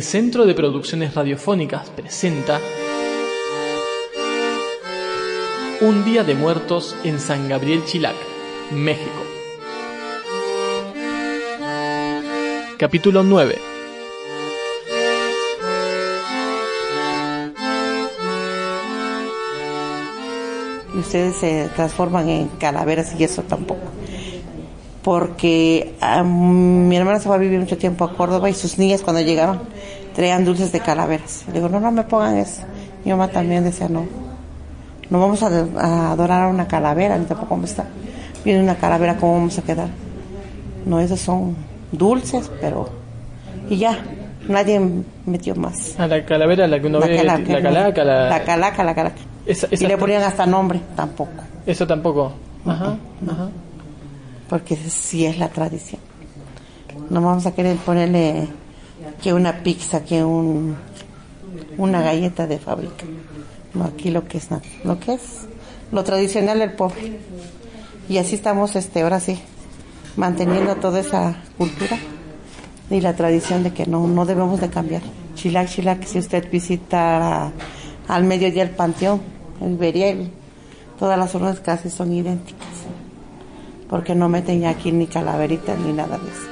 El Centro de Producciones Radiofónicas presenta Un Día de Muertos en San Gabriel Chilac, México. Capítulo 9. Y ustedes se transforman en calaveras y eso tampoco. Porque ah, mi hermana se va a vivir mucho tiempo a Córdoba y sus niñas cuando llegaban traían dulces de calaveras. Le digo, no, no me pongan eso. Mi mamá también decía, no, no vamos a, a adorar a una calavera, ni tampoco vamos a estar. Viene una calavera, ¿cómo vamos a quedar? No, esos son dulces, pero... Y ya, nadie metió más. A la calavera, la que uno ve, la calaca, la... La calaca, la calaca. Esa- esa y le ponían hasta nombre, tampoco. Eso tampoco. Ajá, ajá. Porque sí es la tradición. No vamos a querer ponerle que una pizza, que un una galleta de fábrica. No, aquí lo que es nat- lo que es lo tradicional del pueblo. Y así estamos este ahora sí manteniendo toda esa cultura y la tradición de que no no debemos de cambiar. Chilac, Chilac, si usted visita al mediodía el panteón, el todas las zonas casi son idénticas porque no meten ya aquí ni calaveritas ni nada de eso.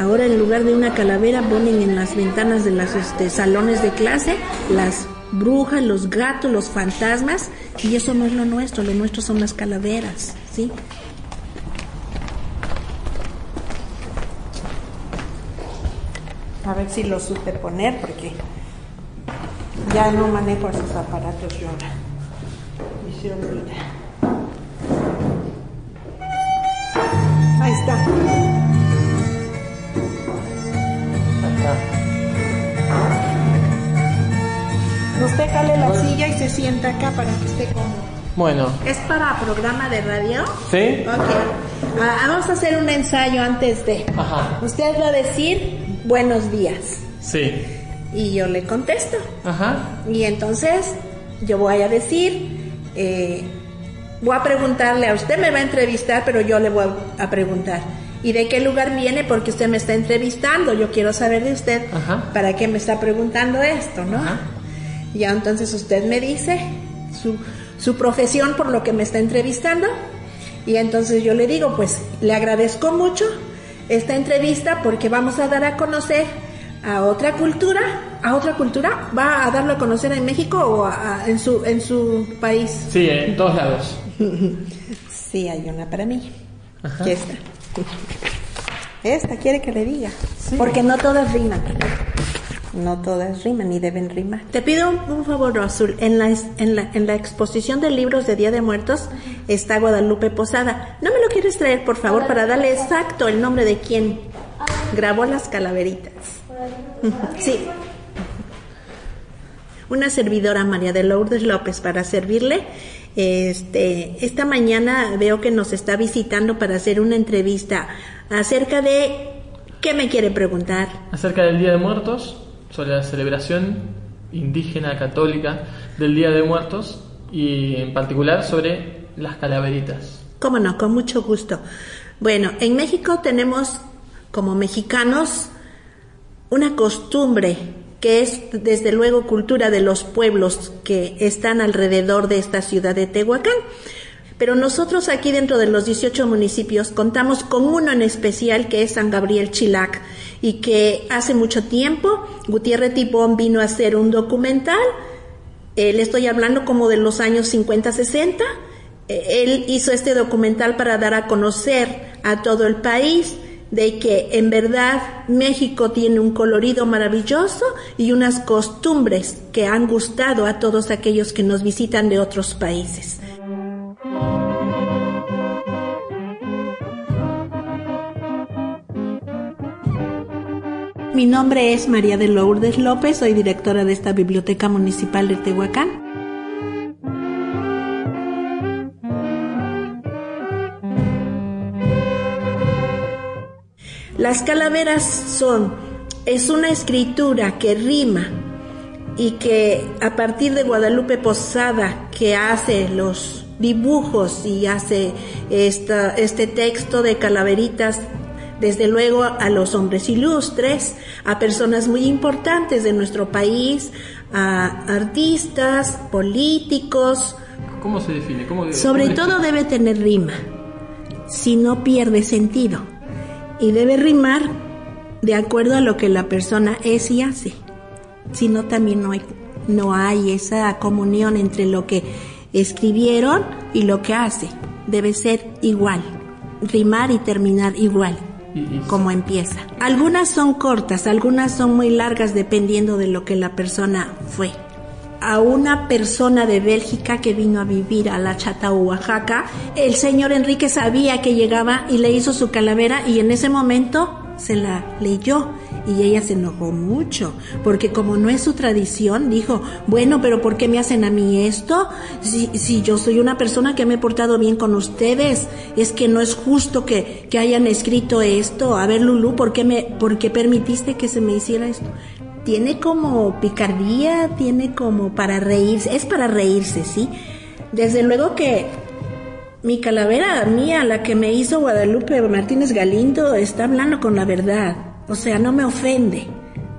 Ahora en lugar de una calavera ponen en las ventanas de los este, salones de clase las brujas, los gatos, los fantasmas y eso no es lo nuestro, lo nuestro son las calaveras, ¿sí? A ver si lo supe poner porque ya no manejo esos aparatos yo ahora. Y se olvida. Ahí está. Usted jale la silla y se sienta acá para que esté cómodo. Bueno, ¿Es para programa de radio? ¿sí? Ok. Ah, vamos a hacer un ensayo antes de. Ajá. Usted va a decir buenos días. Sí. Y yo le contesto. Ajá. Y entonces yo voy a decir, eh, voy a preguntarle a usted, me va a entrevistar, pero yo le voy a preguntar. ¿Y de qué lugar viene? Porque usted me está entrevistando. Yo quiero saber de usted Ajá. para qué me está preguntando esto, ¿no? Ajá. Ya entonces usted me dice su, su profesión por lo que me está entrevistando. Y entonces yo le digo, pues le agradezco mucho esta entrevista porque vamos a dar a conocer a otra cultura, a otra cultura, va a darlo a conocer en México o a- a- en su en su país. Sí, en todos lados. Sí, hay una para mí. ¿Qué esta? Esta quiere que le diga. Porque no todas riman. No todas riman ni deben rimar. Te pido un, un favor, Azul. En la, es- en, la, en la exposición de libros de Día de Muertos está Guadalupe Posada. ¿No me lo quieres traer, por favor, para darle exacto el nombre de quien grabó las calaveritas? Sí. Una servidora, María de Lourdes López, para servirle. Este, esta mañana veo que nos está visitando para hacer una entrevista acerca de qué me quiere preguntar. Acerca del Día de Muertos, sobre la celebración indígena católica del Día de Muertos y en particular sobre las calaveritas. Cómo no, con mucho gusto. Bueno, en México tenemos como mexicanos una costumbre que es desde luego cultura de los pueblos que están alrededor de esta ciudad de Tehuacán. Pero nosotros aquí dentro de los 18 municipios contamos con uno en especial que es San Gabriel Chilac y que hace mucho tiempo Gutiérrez Tipón vino a hacer un documental eh, le estoy hablando como de los años 50, 60. Eh, él hizo este documental para dar a conocer a todo el país de que en verdad México tiene un colorido maravilloso y unas costumbres que han gustado a todos aquellos que nos visitan de otros países. Mi nombre es María de Lourdes López, soy directora de esta Biblioteca Municipal de Tehuacán. Las calaveras son, es una escritura que rima y que a partir de Guadalupe Posada, que hace los dibujos y hace esta, este texto de calaveritas, desde luego a los hombres ilustres, a personas muy importantes de nuestro país, a artistas, políticos. ¿Cómo se define? Sobre todo debe tener rima, si no pierde sentido. Y debe rimar de acuerdo a lo que la persona es y hace. Si no, también no hay, no hay esa comunión entre lo que escribieron y lo que hace. Debe ser igual, rimar y terminar igual, como empieza. Algunas son cortas, algunas son muy largas dependiendo de lo que la persona fue. A una persona de Bélgica que vino a vivir a la Chata, Oaxaca, el señor Enrique sabía que llegaba y le hizo su calavera y en ese momento se la leyó y ella se enojó mucho, porque como no es su tradición, dijo, bueno, pero ¿por qué me hacen a mí esto? Si, si yo soy una persona que me he portado bien con ustedes, es que no es justo que, que hayan escrito esto. A ver, Lulu, ¿por qué, me, ¿por qué permitiste que se me hiciera esto? Tiene como picardía, tiene como para reírse, es para reírse, ¿sí? Desde luego que mi calavera mía, la que me hizo Guadalupe Martínez Galindo, está hablando con la verdad. O sea, no me ofende,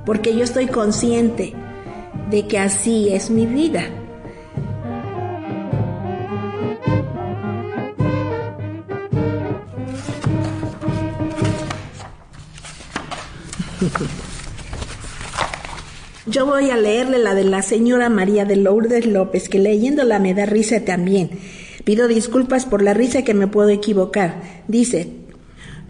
porque yo estoy consciente de que así es mi vida. Yo voy a leerle la de la señora María de Lourdes López, que leyéndola me da risa también. Pido disculpas por la risa que me puedo equivocar. Dice,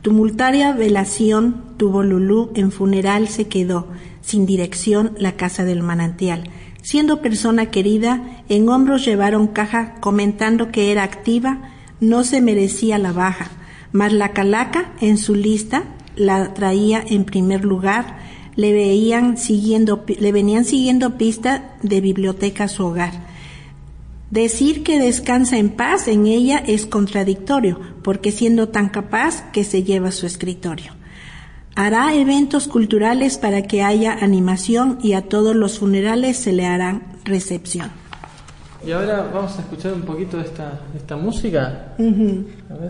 tumultaria velación tuvo Lulú, en funeral se quedó, sin dirección la casa del manantial. Siendo persona querida, en hombros llevaron caja comentando que era activa, no se merecía la baja, mas la calaca en su lista la traía en primer lugar, le veían siguiendo, le venían siguiendo pista de biblioteca a su hogar. Decir que descansa en paz en ella es contradictorio, porque siendo tan capaz que se lleva su escritorio. Hará eventos culturales para que haya animación y a todos los funerales se le harán recepción. Y ahora vamos a escuchar un poquito de esta, esta música.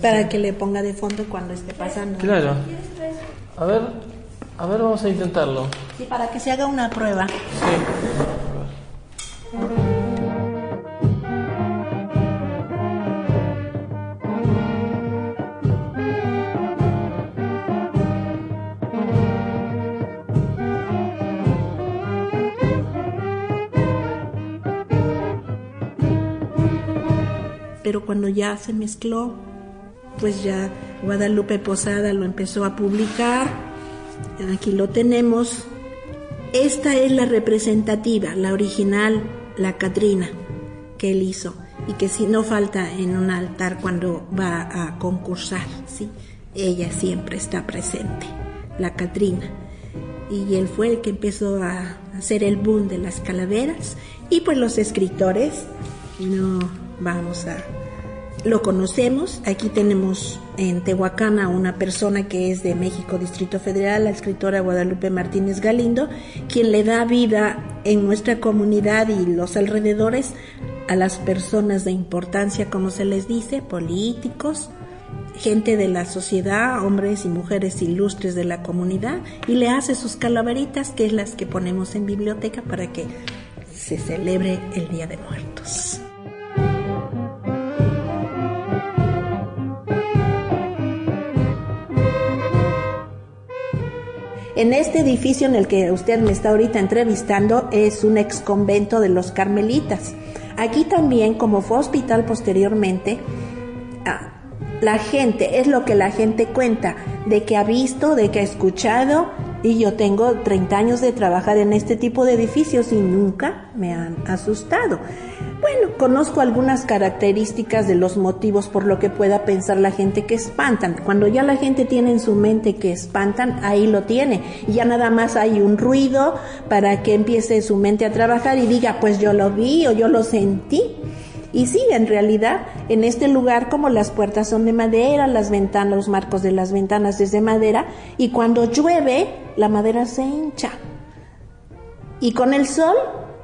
Para que le ponga de fondo cuando esté pasando. Claro. A ver, a ver, vamos a intentarlo. Y para que se haga una prueba. Sí. Cuando ya se mezcló, pues ya Guadalupe Posada lo empezó a publicar. Aquí lo tenemos. Esta es la representativa, la original, la Catrina, que él hizo y que si no falta en un altar cuando va a concursar, ¿sí? Ella siempre está presente, la Catrina. Y él fue el que empezó a hacer el boom de las calaveras y pues los escritores no vamos a lo conocemos. Aquí tenemos en Tehuacán a una persona que es de México, Distrito Federal, la escritora Guadalupe Martínez Galindo, quien le da vida en nuestra comunidad y los alrededores a las personas de importancia, como se les dice, políticos, gente de la sociedad, hombres y mujeres ilustres de la comunidad, y le hace sus calaveritas, que es las que ponemos en biblioteca para que se celebre el Día de Muertos. En este edificio en el que usted me está ahorita entrevistando es un ex convento de los carmelitas. Aquí también, como fue hospital posteriormente, ah, la gente, es lo que la gente cuenta, de que ha visto, de que ha escuchado, y yo tengo 30 años de trabajar en este tipo de edificios y nunca me han asustado. Bueno, conozco algunas características de los motivos por lo que pueda pensar la gente que espantan. Cuando ya la gente tiene en su mente que espantan, ahí lo tiene. Y ya nada más hay un ruido para que empiece su mente a trabajar y diga, pues yo lo vi o yo lo sentí. Y sí, en realidad, en este lugar, como las puertas son de madera, las ventanas, los marcos de las ventanas es de madera, y cuando llueve, la madera se hincha. Y con el sol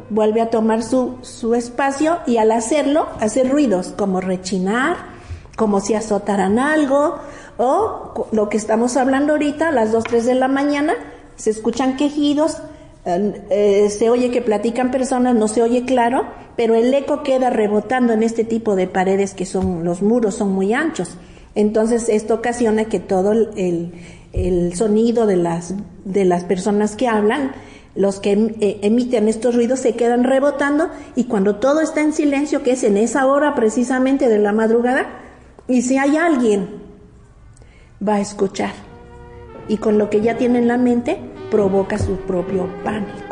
vuelve a tomar su, su espacio y al hacerlo hace ruidos como rechinar, como si azotaran algo o lo que estamos hablando ahorita, a las 2, 3 de la mañana, se escuchan quejidos, eh, se oye que platican personas, no se oye claro, pero el eco queda rebotando en este tipo de paredes que son, los muros son muy anchos. Entonces esto ocasiona que todo el, el sonido de las, de las personas que hablan, los que em, eh, emiten estos ruidos se quedan rebotando y cuando todo está en silencio, que es en esa hora precisamente de la madrugada, y si hay alguien, va a escuchar. Y con lo que ya tiene en la mente, provoca su propio pánico.